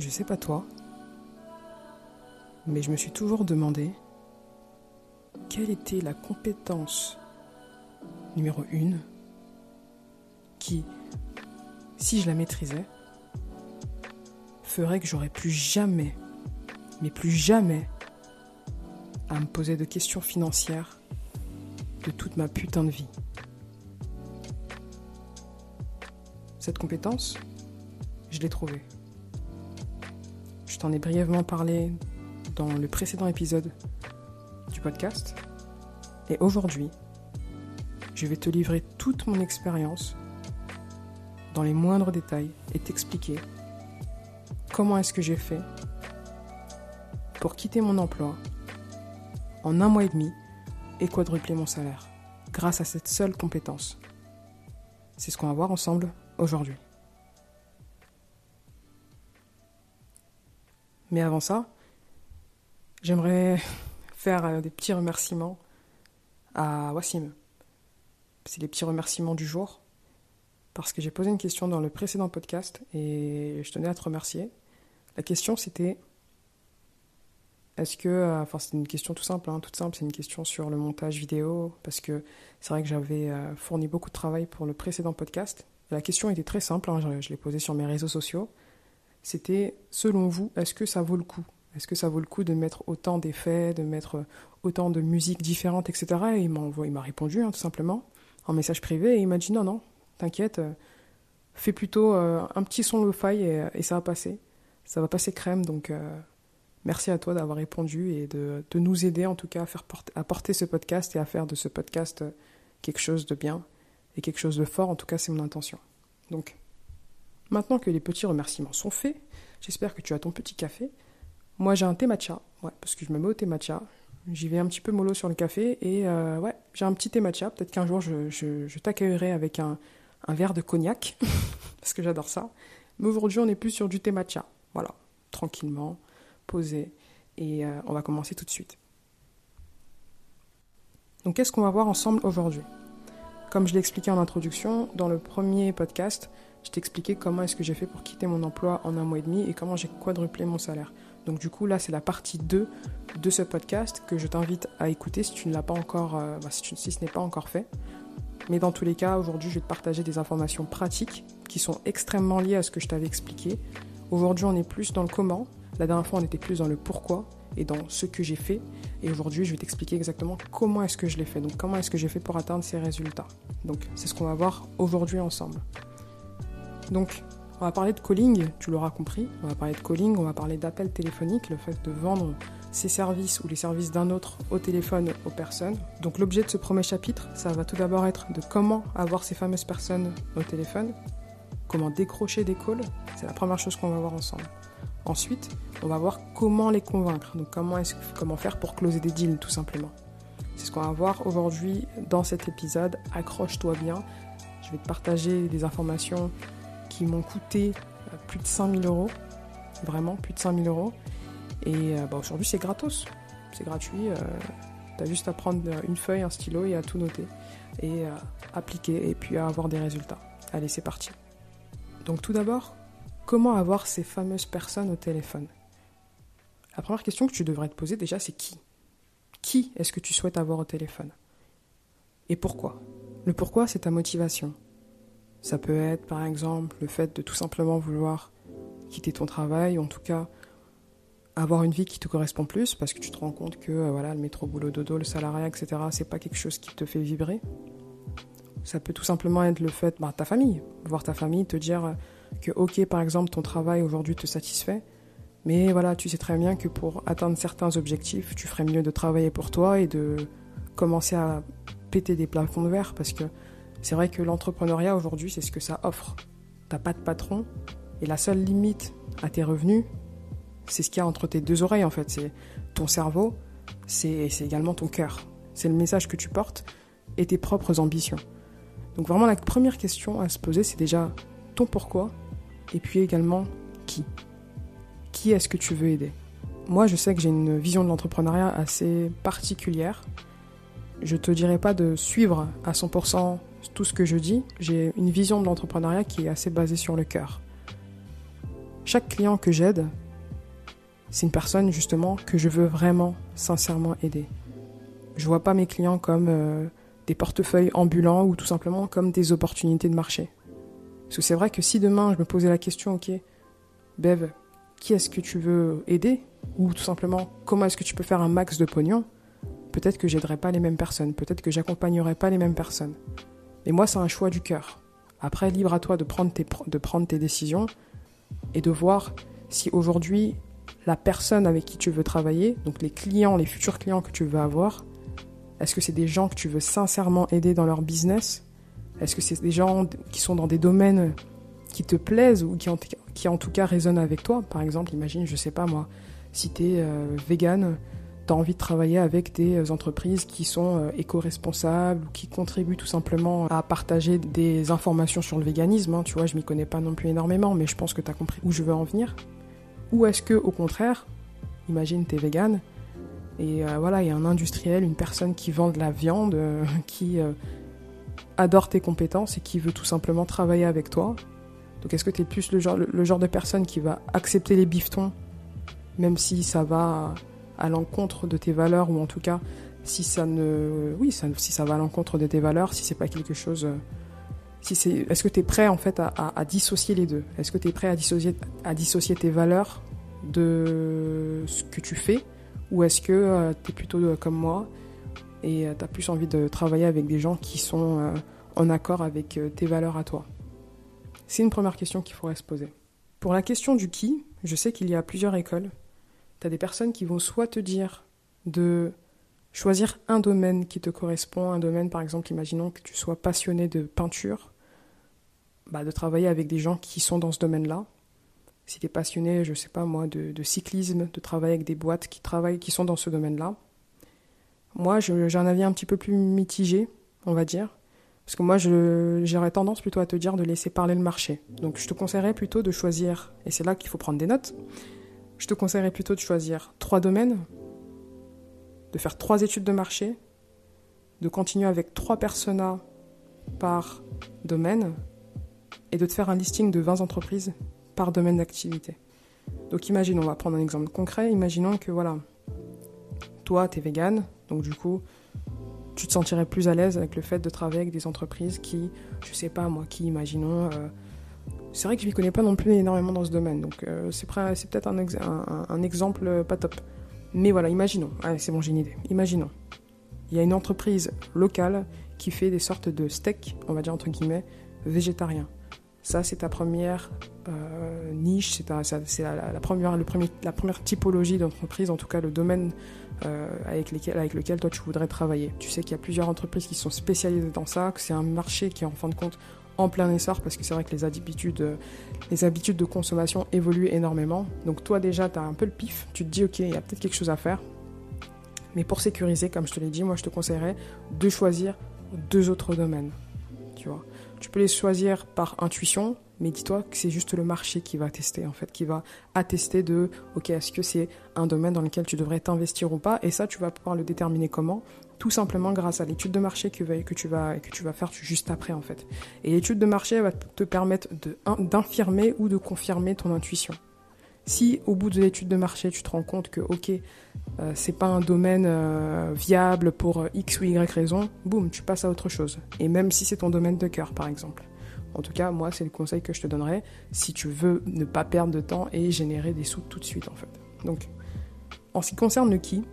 Je sais pas toi, mais je me suis toujours demandé quelle était la compétence numéro une qui, si je la maîtrisais, ferait que j'aurais plus jamais, mais plus jamais, à me poser de questions financières de toute ma putain de vie. Cette compétence, je l'ai trouvée. T'en ai brièvement parlé dans le précédent épisode du podcast. Et aujourd'hui, je vais te livrer toute mon expérience dans les moindres détails et t'expliquer comment est-ce que j'ai fait pour quitter mon emploi en un mois et demi et quadrupler mon salaire grâce à cette seule compétence. C'est ce qu'on va voir ensemble aujourd'hui. Mais avant ça, j'aimerais faire euh, des petits remerciements à Wassim. C'est les petits remerciements du jour parce que j'ai posé une question dans le précédent podcast et je tenais à te remercier. La question c'était est-ce que, euh, enfin c'est une question tout simple, hein, toute simple, c'est une question sur le montage vidéo parce que c'est vrai que j'avais euh, fourni beaucoup de travail pour le précédent podcast. la question était très simple, hein, je, je l'ai posée sur mes réseaux sociaux. C'était selon vous, est-ce que ça vaut le coup? Est-ce que ça vaut le coup de mettre autant d'effets, de mettre autant de musiques différentes, etc. Et il m'a répondu hein, tout simplement en message privé et il m'a dit non non, t'inquiète, euh, fais plutôt euh, un petit son lo-fi et, et, ça va passer. Ça va passer crème, donc euh, merci à toi d'avoir répondu et de, de, nous aider en tout cas à, faire porter, à porter ce podcast et à faire de ce podcast quelque chose de bien et quelque chose de fort. En tout cas, c'est mon intention. Donc, maintenant que les petits remerciements sont faits, j'espère que tu as ton petit café. Moi, j'ai un thé matcha, ouais, parce que je me mets au thé matcha. J'y vais un petit peu mollo sur le café et euh, ouais, j'ai un petit thé matcha. Peut-être qu'un jour, je, t'accueillerai avec un, un verre de cognac, parce que j'adore ça. Mais aujourd'hui, on est plus sur du thé matcha. Voilà, tranquillement, posé. Et euh, on va commencer tout de suite. Donc, qu'est-ce qu'on va voir ensemble aujourd'hui? Comme je l'ai expliqué en introduction, dans le premier podcast, je t'expliquais comment est-ce que j'ai fait pour quitter mon emploi en un mois et demi et comment j'ai quadruplé mon salaire. Donc du coup là c'est la partie 2 de ce podcast que je t'invite à écouter si tu ne l'as pas encore, euh, bah, si, ce n'est pas encore fait. Mais dans tous les cas, aujourd'hui, je vais te partager des informations pratiques qui sont extrêmement liées à ce que je t'avais expliqué. Aujourd'hui, on est plus dans le comment. La dernière fois, on était plus dans le pourquoi et dans ce que j'ai fait. Et aujourd'hui, je vais t'expliquer exactement comment est-ce que je l'ai fait. Donc, comment est-ce que j'ai fait pour atteindre ces résultats. Donc, c'est ce qu'on va voir aujourd'hui ensemble. Donc, on va parler de calling, tu l'auras compris. On va parler de calling, on va parler d'appel téléphonique, le fait de vendre ses services ou les services d'un autre au téléphone aux personnes. Donc l'objet de ce premier chapitre, ça va tout d'abord être de comment avoir ces fameuses personnes au téléphone, comment décrocher des calls, c'est la première chose qu'on va voir ensemble. Ensuite, on va voir comment les convaincre, donc comment, est comment faire pour closer des deals tout simplement. C'est ce qu'on va voir aujourd'hui dans cet épisode. Accroche-toi bien. Je vais te partager des informations m'ont coûté plus de 5000 euros, vraiment plus de 5000 euros. Et bah, aujourd'hui, c'est gratos, c'est gratuit. Euh, tu as juste à prendre une feuille, un stylo et à tout noter et appliquer et puis à avoir des résultats. Allez, c'est parti. Donc tout d'abord, comment avoir ces fameuses personnes au téléphone? La première question que tu devrais te poser déjà, c'est qui? Qui est-ce que tu souhaites avoir au téléphone? Et pourquoi? Le pourquoi, c'est ta motivation. Ça peut être par exemple le fait de tout simplement vouloir quitter ton travail, en tout cas avoir une vie qui te correspond plus parce que tu te rends compte que euh, voilà le métro boulot dodo, le salariat, etc. C'est pas quelque chose qui te fait vibrer. Ça peut tout simplement être le fait, bah, ta famille, voir ta famille, te dire que ok par exemple ton travail aujourd'hui te satisfait, mais voilà tu sais très bien que pour atteindre certains objectifs, tu ferais mieux de travailler pour toi et de commencer à péter des plafonds de verre parce que c'est vrai que l'entrepreneuriat aujourd'hui c'est ce que ça offre. T'as pas de patron et la seule limite à tes revenus, c'est ce qu'il y a entre tes deux oreilles en fait. C'est ton cerveau, c'est également ton cœur. C'est le message que tu portes et tes propres ambitions. Donc vraiment la première question à se poser, c'est déjà ton pourquoi et puis également qui. Qui est-ce que tu veux aider? Moi, je sais que j'ai une vision de l'entrepreneuriat assez particulière. Je te dirais pas de suivre à 100% tout ce que je dis. J'ai une vision de l'entrepreneuriat qui est assez basée sur le cœur. chaque client que j'aide, c'est une personne justement que je veux vraiment sincèrement aider. Je vois pas mes clients comme euh, des portefeuilles ambulants ou tout simplement comme des opportunités de marché. Parce que c'est vrai que si demain je me posais la question, ok, Bev, qui est-ce que tu veux aider? Ou tout simplement, comment est-ce que tu peux faire un max de pognon? Peut-être que j'aiderais pas les mêmes personnes, peut-être que j'accompagnerais pas les mêmes personnes. Mais moi, c'est un choix du cœur. Après, libre à toi de prendre tes, de prendre tes décisions et de voir si aujourd'hui la personne avec qui tu veux travailler, donc les clients, les futurs clients que tu veux avoir, est-ce que c'est des gens que tu veux sincèrement aider dans leur business? Est-ce que c'est des gens qui sont dans des domaines qui te plaisent ou qui en, qui en tout cas résonnent avec toi? Par exemple, imagine, je sais pas moi, si tu es euh, vegan, tu as envie de travailler avec des entreprises qui sont euh, éco-responsables ou qui contribuent tout simplement à partager des informations sur le véganisme. Hein. tu vois, je m'y connais pas non plus énormément, mais je pense que tu as compris où je veux en venir. Ou est-ce que, au contraire, imagine tu es vegan, et euh, voilà, il y a un industriel, une personne qui vend de la viande, euh, qui euh, adore tes compétences et qui veut tout simplement travailler avec toi. Donc est-ce que tu es plus le genre, le, genre de personne qui va accepter les bifetons, même si ça va à l'encontre de tes valeurs, ou en tout cas, si ça ne. Oui, si ça va à l'encontre de tes valeurs, si c'est pas quelque chose. Si c'est, est-ce que tu es prêt en fait à, à dissocier les deux? Est-ce que tu es prêt à dissocier, à dissocier tes valeurs de ce que tu fais? Ou est-ce que euh, tu es plutôt euh, comme moi et euh, tu as plus envie de travailler avec des gens qui sont en accord avec tes valeurs à toi? C'est une première question qu'il faudrait se poser. Pour la question du qui, je sais qu'il y a plusieurs écoles. Tu as des personnes qui vont soit te dire de choisir un domaine qui te correspond, un domaine par exemple, imaginons que tu sois passionné de peinture, bah, de travailler avec des gens qui sont dans ce domaine-là, si tu es passionné, je sais pas moi, de, cyclisme, de travailler avec des boîtes qui travaillent, qui sont dans ce domaine-là. Moi, j'ai un avis un petit peu plus mitigé, on va dire. Parce que moi, j'aurais tendance plutôt à te dire de laisser parler le marché. Donc, je te conseillerais plutôt de choisir, et c'est là qu'il faut prendre des notes, je te conseillerais plutôt de choisir trois domaines, de faire trois études de marché, de continuer avec trois personas par domaine, et de te faire un listing de 20 entreprises par domaine d'activité. Donc imaginons, on va prendre un exemple concret, imaginons que voilà, toi tu es vegan, donc du coup tu te sentirais plus à l'aise avec le fait de travailler avec des entreprises qui, je sais pas moi, qui imaginons... Euh, c'est vrai que je ne m'y connais pas non plus énormément dans ce domaine, donc euh, c'est peut-être un, exemple pas top. Mais voilà, imaginons, allez c'est bon j'ai une idée, imaginons, il y a une entreprise locale qui fait des sortes de steaks, on va dire entre guillemets, végétariens. Ça, c'est ta première euh, niche, c'est la, première, typologie d'entreprise, en tout cas le domaine euh, avec, avec lequel toi tu voudrais travailler. Tu sais qu'il y a plusieurs entreprises qui sont spécialisées dans ça, que c'est un marché qui en fin de compte en plein essor parce que c'est vrai que les habitudes, euh, les habitudes de consommation évoluent énormément. Donc toi déjà, tu as un peu le pif, tu te dis ok, il y a peut-être quelque chose à faire. Mais pour sécuriser, comme je te l'ai dit, moi je te conseillerais de choisir deux autres domaines. Tu vois. Tu peux les choisir par intuition, mais dis-toi que c'est juste le marché qui va tester, en fait, qui va attester de, ok, est-ce que c'est un domaine dans lequel tu devrais t'investir ou pas? Et ça, tu vas pouvoir le déterminer comment? Tout simplement grâce à l'étude de marché que, tu vas, que tu vas faire juste après, en fait. Et l'étude de marché va te permettre d'infirmer ou de confirmer ton intuition. Si au bout de l'étude de marché, tu te rends compte que, ok, euh, c'est pas un domaine euh, viable pour X ou Y raison, boum, tu passes à autre chose. Et même si c'est ton domaine de cœur, par exemple. En tout cas, moi, c'est le conseil que je te donnerais si tu veux ne pas perdre de temps et générer des sous tout de suite, en fait. Donc, en ce qui concerne le qui,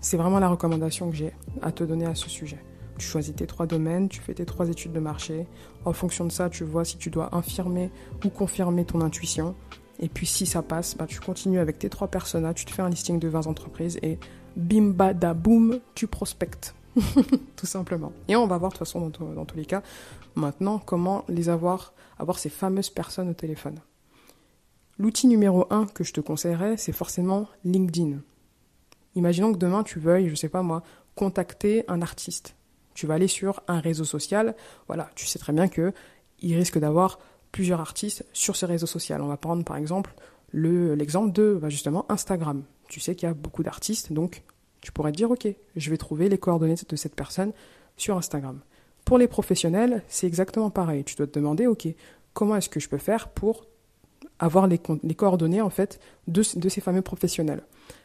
c'est vraiment la recommandation que j'ai à te donner à ce sujet. Tu choisis tes trois domaines, tu fais tes trois études de marché. En fonction de ça, tu vois si tu dois infirmer ou confirmer ton intuition. Et puis si ça passe, bah, tu continues avec tes trois personas, tu te fais un listing de 20 entreprises et bim bada boum, tu prospectes. Tout simplement. Et on va voir de toute façon dans, dans, tous les cas maintenant comment les avoir, avoir ces fameuses personnes au téléphone. L'outil numéro 1 que je te conseillerais, c'est forcément LinkedIn. Imaginons que demain tu veuilles, je sais pas moi, contacter un artiste. Tu vas aller sur un réseau social, voilà, tu sais très bien que il risque d'avoir plusieurs artistes sur ce réseau social. On va prendre par exemple l'exemple de bah, justement Instagram. Tu sais qu'il y a beaucoup d'artistes, donc tu pourrais te dire ok, je vais trouver les coordonnées de cette personne sur Instagram. Pour les professionnels, c'est exactement pareil. Tu dois te demander ok, comment est-ce que je peux faire pour avoir les, coordonnées en fait de, de ces fameux professionnels?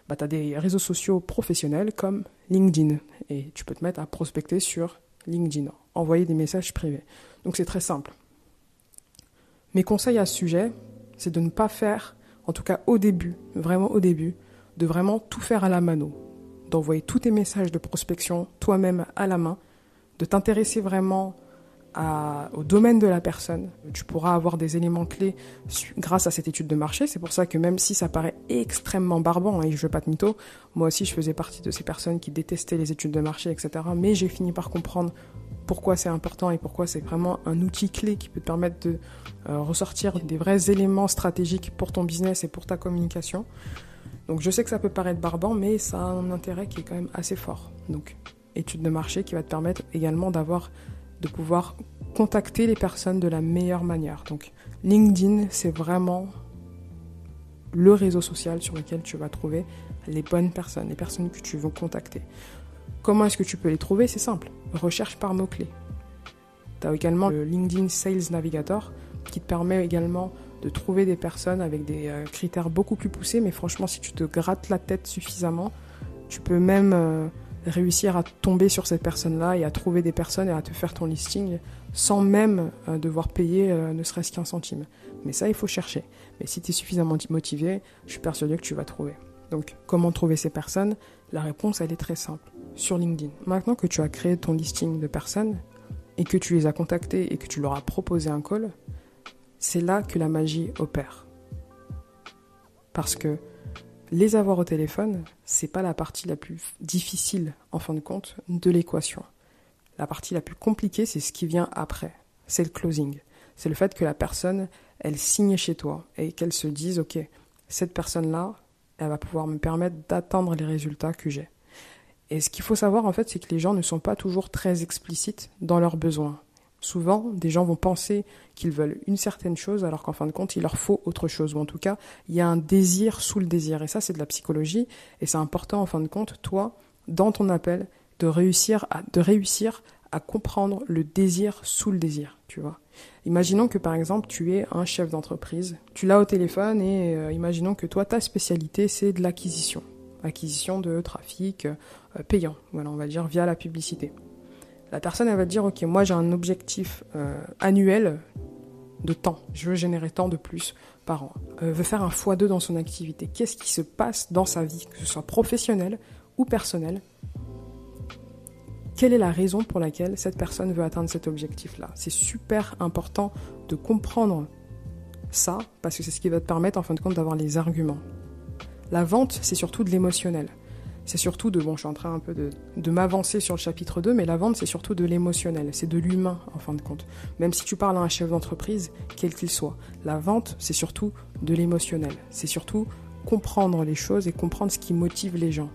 Bah, tu as des réseaux sociaux professionnels comme LinkedIn et tu peux te mettre à prospecter sur LinkedIn, envoyer des messages privés. Donc c'est très simple. Mes conseils à ce sujet, c'est de ne pas faire, en tout cas au début, vraiment au début, de vraiment tout faire à la mano, d'envoyer tous tes messages de prospection toi-même à la main, de t'intéresser vraiment au domaine de la personne. Tu pourras avoir des éléments clés grâce à cette étude de marché. C'est pour ça que même si ça paraît extrêmement barbant, et je ne veux pas te mytho, moi aussi je faisais partie de ces personnes qui détestaient les études de marché, etc. Mais j'ai fini par comprendre pourquoi c'est important et pourquoi c'est vraiment un outil clé qui peut te permettre de euh, ressortir des vrais éléments stratégiques pour ton business et pour ta communication. Donc je sais que ça peut paraître barbant, mais ça a un intérêt qui est quand même assez fort. Donc étude de marché qui va te permettre également d'avoir de pouvoir contacter les personnes de la meilleure manière. Donc LinkedIn, c'est vraiment le réseau social sur lequel tu vas trouver les bonnes personnes, les personnes que tu veux contacter. Comment est-ce que tu peux les trouver? C'est simple. Recherche par mots-clés. Tu as également le LinkedIn Sales Navigator qui te permet également de trouver des personnes avec des euh, critères beaucoup plus poussés. Mais franchement, si tu te grattes la tête suffisamment, tu peux même euh, réussir à tomber sur cette personne-là et à trouver des personnes et à te faire ton listing sans même euh, devoir payer ne serait-ce qu'un centime. Mais ça, il faut chercher. Mais si tu es suffisamment motivé, je suis persuadé que tu vas trouver. Donc, comment trouver ces personnes? La réponse, elle est très simple. Sur LinkedIn. Maintenant que tu as créé ton listing de personnes et que tu les as contactées et que tu leur as proposé un call, c'est là que la magie opère. Parce que les avoir au téléphone, c'est pas la partie la plus difficile, en fin de compte, de l'équation. La partie la plus compliquée, c'est ce qui vient après. C'est le closing. C'est le fait que la personne, elle signe chez toi et qu'elle se dise, OK, cette personne-là, elle va pouvoir me permettre d'atteindre les résultats que j'ai. Et ce qu'il faut savoir, en fait, c'est que les gens ne sont pas toujours très explicites dans leurs besoins. Souvent, des gens vont penser qu'ils veulent une certaine chose alors qu'en fin de compte, il leur faut autre chose. Ou en tout cas, il y a un désir sous le désir. Et ça, c'est de la psychologie. Et c'est important, en fin de compte, toi, dans ton appel, de réussir à, de réussir à comprendre le désir sous le désir, tu vois. Imaginons que par exemple tu es un chef d'entreprise, tu l'as au téléphone et euh, imaginons que toi ta spécialité c'est de l'acquisition, acquisition de trafic euh, payant, on va dire via la publicité. La personne, elle va dire, OK, moi j'ai un objectif euh, annuel de temps. Je veux générer tant de plus par an. Euh, veut faire un x2 dans son activité. Qu'est-ce qui se passe dans sa vie, que ce soit professionnel ou personnel? Quelle est la raison pour laquelle cette personne veut atteindre cet objectif-là? C'est super important de comprendre ça, parce que c'est ce qui va te permettre en fin de compte d'avoir les arguments. La vente, c'est surtout de l'émotionnel c'est surtout de, bon, je suis en train un peu de, de m'avancer sur le chapitre 2, mais la vente, c'est surtout de l'émotionnel, c'est de l'humain, en fin de compte. Même si tu parles à un chef d'entreprise, quel qu'il soit, la vente, c'est surtout de l'émotionnel. C'est surtout comprendre les choses et comprendre ce qui motive les gens.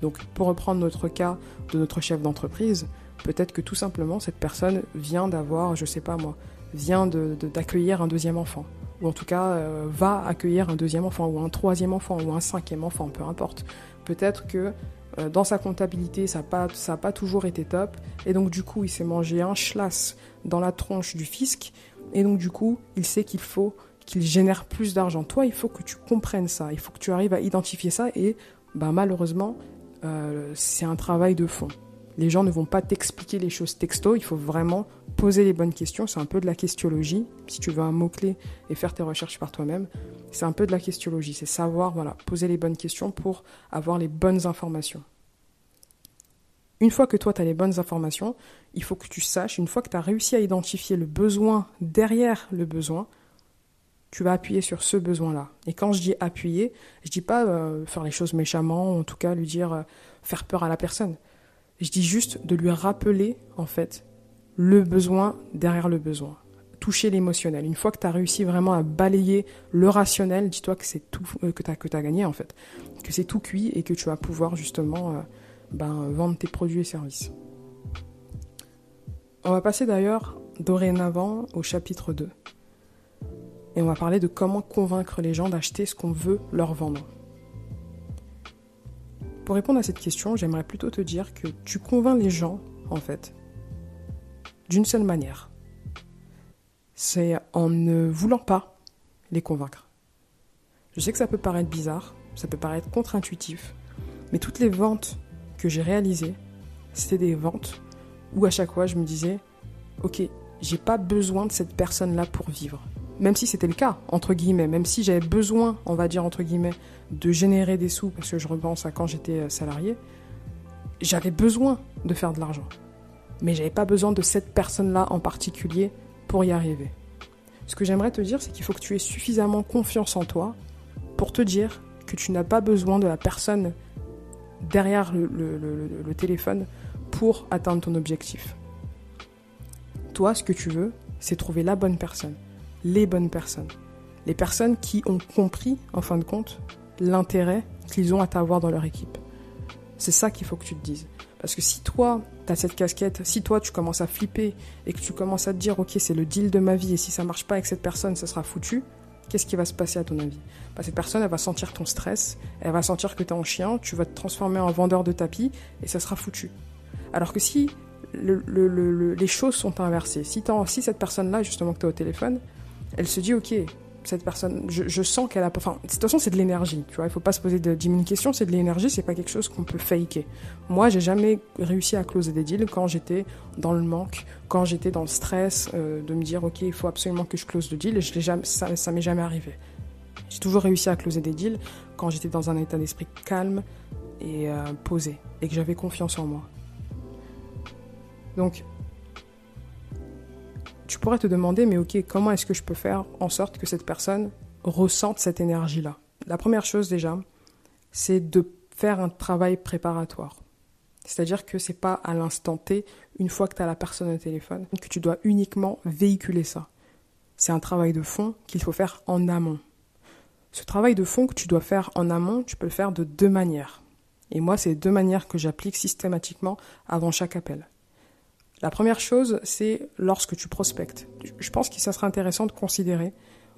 Donc, pour reprendre notre cas de notre chef d'entreprise, peut-être que tout simplement, cette personne vient d'avoir, je sais pas moi, vient d'accueillir un deuxième enfant ou en tout cas euh, va accueillir un deuxième enfant, ou un troisième enfant, ou un cinquième enfant, peu importe. Peut-être que euh, dans sa comptabilité, ça n'a pas, toujours été top, et donc du coup, il s'est mangé un schlass dans la tronche du fisc, et donc du coup, il sait qu'il faut qu'il génère plus d'argent. Toi, il faut que tu comprennes ça, il faut que tu arrives à identifier ça, et bah, malheureusement, euh, c'est un travail de fond. Les gens ne vont pas t'expliquer les choses texto, il faut vraiment poser les bonnes questions. C'est un peu de la questiologie. Si tu veux un mot-clé et faire tes recherches par toi-même, c'est un peu de la questiologie. C'est savoir, voilà, poser les bonnes questions pour avoir les bonnes informations. Une fois que toi, tu as les bonnes informations, il faut que tu saches, une fois que tu as réussi à identifier le besoin derrière le besoin, tu vas appuyer sur ce besoin-là. Et quand je dis appuyer, je dis pas euh, faire les choses méchamment, en tout cas lui dire euh, faire peur à la personne. Je dis juste de lui rappeler, en fait, le besoin derrière le besoin. Toucher l'émotionnel. Une fois que tu as réussi vraiment à balayer le rationnel, dis-toi que c'est tout, euh, que tu as, gagné, en fait. Que c'est tout cuit et que tu vas pouvoir, justement, euh, ben, vendre tes produits et services. On va passer d'ailleurs, dorénavant, au chapitre 2. Et on va parler de comment convaincre les gens d'acheter ce qu'on veut leur vendre. Pour répondre à cette question, j'aimerais plutôt te dire que tu convaincs les gens, en fait, d'une seule manière. C'est en ne voulant pas les convaincre. Je sais que ça peut paraître bizarre, ça peut paraître contre-intuitif, mais toutes les ventes que j'ai réalisées, c'était des ventes où à chaque fois je me disais, ok, j'ai pas besoin de cette personne-là pour vivre. Même si c'était le cas, entre guillemets, même si j'avais besoin, on va dire entre guillemets, de générer des sous, parce que je repense à quand j'étais euh, salarié, j'avais besoin de faire de l'argent. Mais j'avais pas besoin de cette personne-là en particulier pour y arriver. Ce que j'aimerais te dire, c'est qu'il faut que tu aies suffisamment confiance en toi pour te dire que tu n'as pas besoin de la personne derrière le, téléphone pour atteindre ton objectif. Toi, ce que tu veux, c'est trouver la bonne personne, les bonnes personnes, les personnes qui ont compris, en fin de compte, l'intérêt qu'ils ont à t'avoir dans leur équipe. C'est ça qu'il faut que tu te dises. Parce que si toi, tu as cette casquette, si toi, tu commences à flipper et que tu commences à te dire, ok, c'est le deal de ma vie et si ça marche pas avec cette personne, ça sera foutu, qu'est-ce qui va se passer à ton avis? Bah, Cette personne, elle va sentir ton stress, elle va sentir que tu es en chien, tu vas te transformer en vendeur de tapis et ça sera foutu. Alors que si les choses sont inversées, si, si cette personne-là, justement, que tu as au téléphone, elle se dit, ok, cette personne, je, sens qu'elle a. Enfin, de toute façon, c'est de l'énergie, tu vois. Il faut pas se poser de 10 000 questions, c'est de l'énergie, c'est pas quelque chose qu'on peut faker. Moi, j'ai jamais réussi à closer des deals quand j'étais dans le manque, quand j'étais dans le stress euh, de me dire, ok, il faut absolument que je close le deal, et jamais, ça, ça m'est jamais arrivé. J'ai toujours réussi à closer des deals quand j'étais dans un état d'esprit calme et euh, posé, et que j'avais confiance en moi. Donc, tu pourrais te demander, mais ok, comment est-ce que je peux faire en sorte que cette personne ressente cette énergie-là? La première chose déjà, c'est de faire un travail préparatoire. C'est-à-dire que c'est pas à l'instant T, une fois que tu as la personne au téléphone, que tu dois uniquement véhiculer ça. C'est un travail de fond qu'il faut faire en amont. Ce travail de fond que tu dois faire en amont, tu peux le faire de deux manières. Et moi, c'est deux manières que j'applique systématiquement avant chaque appel. La première chose, c'est lorsque tu prospectes. Je pense que ça serait intéressant de considérer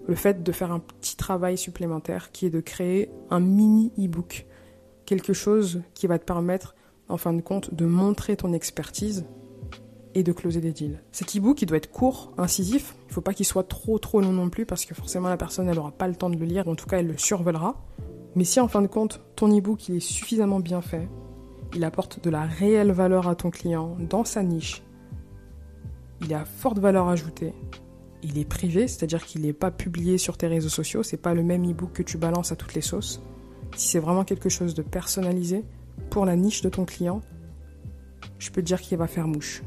le fait de faire un petit travail supplémentaire qui est de créer un mini e-book. Quelque chose qui va te permettre, en fin de compte, de montrer ton expertise et de closer des deals. Cet e-book, il doit être court, incisif. Il ne faut pas qu'il soit trop trop long non plus parce que forcément la personne, n'aura pas le temps de le lire. En tout cas, elle le survolera. Mais si en fin de compte, ton e-book, il est suffisamment bien fait, il apporte de la réelle valeur à ton client dans sa niche, il a forte valeur ajoutée. Il est privé, c'est-à-dire qu'il n'est pas publié sur tes réseaux sociaux, c'est pas le même e-book que tu balances à toutes les sauces. Si c'est vraiment quelque chose de personnalisé pour la niche de ton client, je peux te dire qu'il va faire mouche.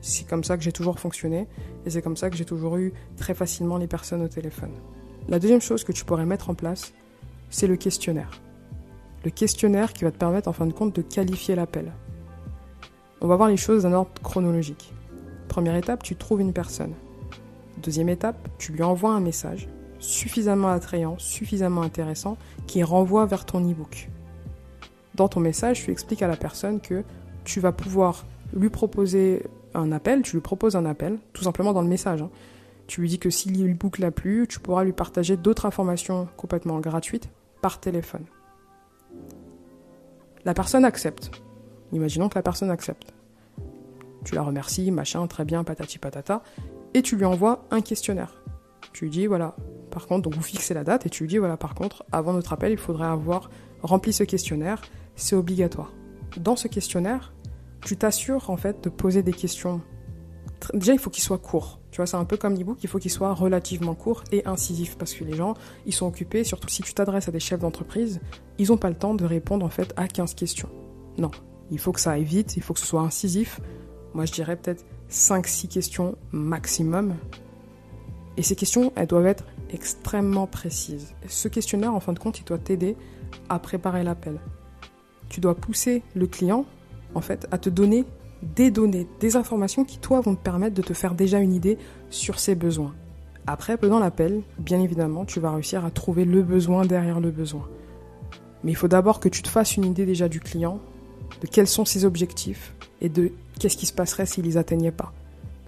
C'est comme ça que j'ai toujours fonctionné et c'est comme ça que j'ai toujours eu très facilement les personnes au téléphone. La deuxième chose que tu pourrais mettre en place, c'est le questionnaire. Le questionnaire qui va te permettre en fin de compte de qualifier l'appel. On va voir les choses d'un ordre chronologique. Première étape, tu trouves une personne. Deuxième étape, tu lui envoies un message suffisamment attrayant, suffisamment intéressant, qui renvoie vers ton e-book. Dans ton message, tu expliques à la personne que tu vas pouvoir lui proposer un appel, tu lui proposes un appel, tout simplement dans le message. Hein. Tu lui dis que si l'e-book l'a plu, tu pourras lui partager d'autres informations complètement gratuites par téléphone. La personne accepte. Imaginons que la personne accepte tu la remercies, machin, très bien, patati patata, et tu lui envoies un questionnaire. Tu lui dis, voilà, par contre, donc vous fixez la date, et tu lui dis, voilà, par contre, avant notre appel, il faudrait avoir rempli ce questionnaire, c'est obligatoire. Dans ce questionnaire, tu t'assures en fait de poser des questions. Déjà, il faut qu'il soit court. Tu vois, c'est un peu comme l'ebook, il faut qu'il soit relativement court et incisif parce que les gens, ils sont occupés, surtout si tu t'adresses à des chefs d'entreprise, ils n'ont pas le temps de répondre en fait à 15 questions. Non, il faut que ça aille vite, il faut que ce soit incisif, moi, je dirais peut-être 5-6 questions maximum. Et ces questions, elles doivent être extrêmement précises. Ce questionnaire, en fin de compte, il doit t'aider à préparer l'appel. Tu dois pousser le client, en fait, à te donner des données, des informations qui, toi, vont te permettre de te faire déjà une idée sur ses besoins. Après, pendant l'appel, bien évidemment, tu vas réussir à trouver le besoin derrière le besoin. Mais il faut d'abord que tu te fasses une idée déjà du client, de quels sont ses objectifs et de qu'est-ce qui se passerait s'ils les atteignaient pas.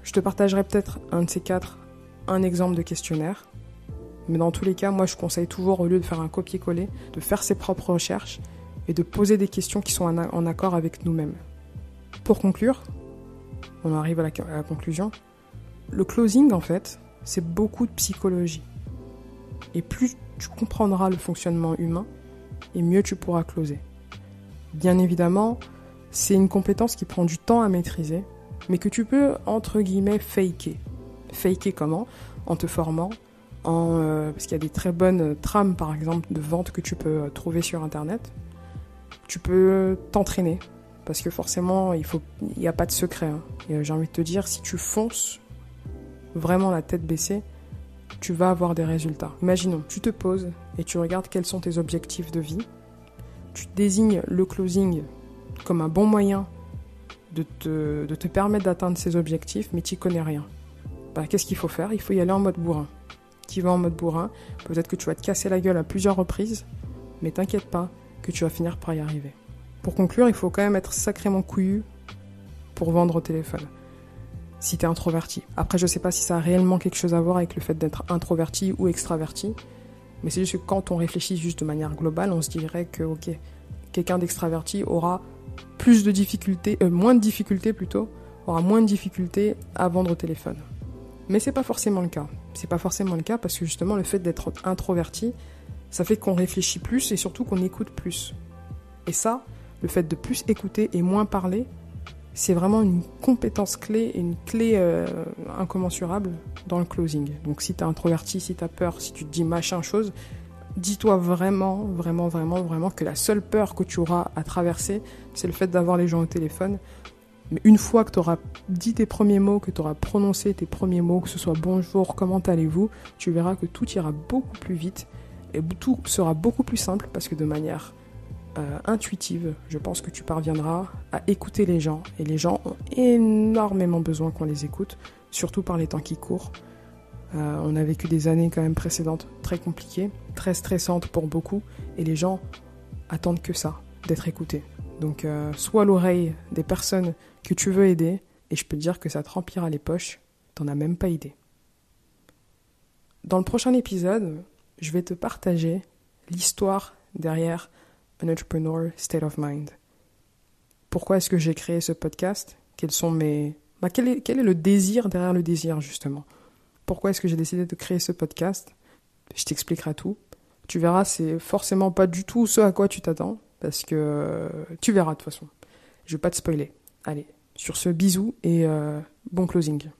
Je te partagerai peut-être un de ces quatre, un exemple de questionnaire. Mais dans tous les cas, moi je conseille toujours, au lieu de faire un copier-coller, de faire ses propres recherches et de poser des questions qui sont en accord avec nous-mêmes. Pour conclure, on arrive à la conclusion, le closing en fait, c'est beaucoup de psychologie. Et plus tu comprendras le fonctionnement humain, et mieux tu pourras closer. Bien évidemment, c'est une compétence qui prend du temps à maîtriser, mais que tu peux, entre guillemets, faker. Faker comment? En te formant, en, euh, parce qu'il y a des très bonnes trames, par exemple, de vente que tu peux euh, trouver sur Internet. Tu peux t'entraîner, parce que forcément, il n'y a pas de secret. Hein. Euh, j'ai envie de te dire, si tu fonces vraiment la tête baissée, tu vas avoir des résultats. Imaginons, tu te poses et tu regardes quels sont tes objectifs de vie. Tu désignes le closing comme un bon moyen de te, permettre d'atteindre ces objectifs, mais tu connais rien. Bah, Qu'est-ce qu'il faut faire? Il faut y aller en mode bourrin. Tu vas en mode bourrin, peut-être que tu vas te casser la gueule à plusieurs reprises, mais t'inquiète pas que tu vas finir par y arriver. Pour conclure, il faut quand même être sacrément couillu pour vendre au téléphone si tu es introverti. Après, je sais pas si ça a réellement quelque chose à voir avec le fait d'être introverti ou extraverti, mais c'est juste que quand on réfléchit juste de manière globale, on se dirait que, ok, quelqu'un d'extraverti aura plus de difficultés, euh, moins de difficultés plutôt, aura moins de difficultés à vendre au téléphone. Mais c'est pas forcément le cas. C'est pas forcément le cas parce que justement le fait d'être introverti, ça fait qu'on réfléchit plus et surtout qu'on écoute plus. Et ça, le fait de plus écouter et moins parler, c'est vraiment une compétence clé une clé euh, incommensurable dans le closing. Donc si tu es introverti, si tu as peur, si tu te dis machin chose, dis-toi vraiment, vraiment, vraiment, vraiment que la seule peur que tu auras à traverser, c'est le fait d'avoir les gens au téléphone. Mais une fois que tu auras dit tes premiers mots, que tu auras prononcé tes premiers mots, que ce soit bonjour, comment allez-vous, tu verras que tout ira beaucoup plus vite et tout sera beaucoup plus simple parce que de manière euh, intuitive, je pense que tu parviendras à écouter les gens. Et les gens ont énormément besoin qu'on les écoute, surtout par les temps qui courent. Euh, on a vécu des années quand même précédentes très compliquées, très stressantes pour beaucoup, et les gens attendent que ça, d'être écoutés. Donc euh, sois l'oreille des personnes que tu veux aider, et je peux te dire que ça te remplira les poches, t'en as même pas idée. Dans le prochain épisode, je vais te partager l'histoire derrière an entrepreneur state of mind. Pourquoi est-ce que j'ai créé ce podcast? Quels sont mes bah, quel, est, quel est le désir derrière le désir justement? Pourquoi est-ce que j'ai décidé de créer ce podcast? Je t'expliquerai tout. Tu verras, c'est forcément pas du tout ce à quoi tu t'attends parce que euh, tu verras de toute façon. Je vais pas te spoiler. Allez, sur ce bisou et euh, bon closing.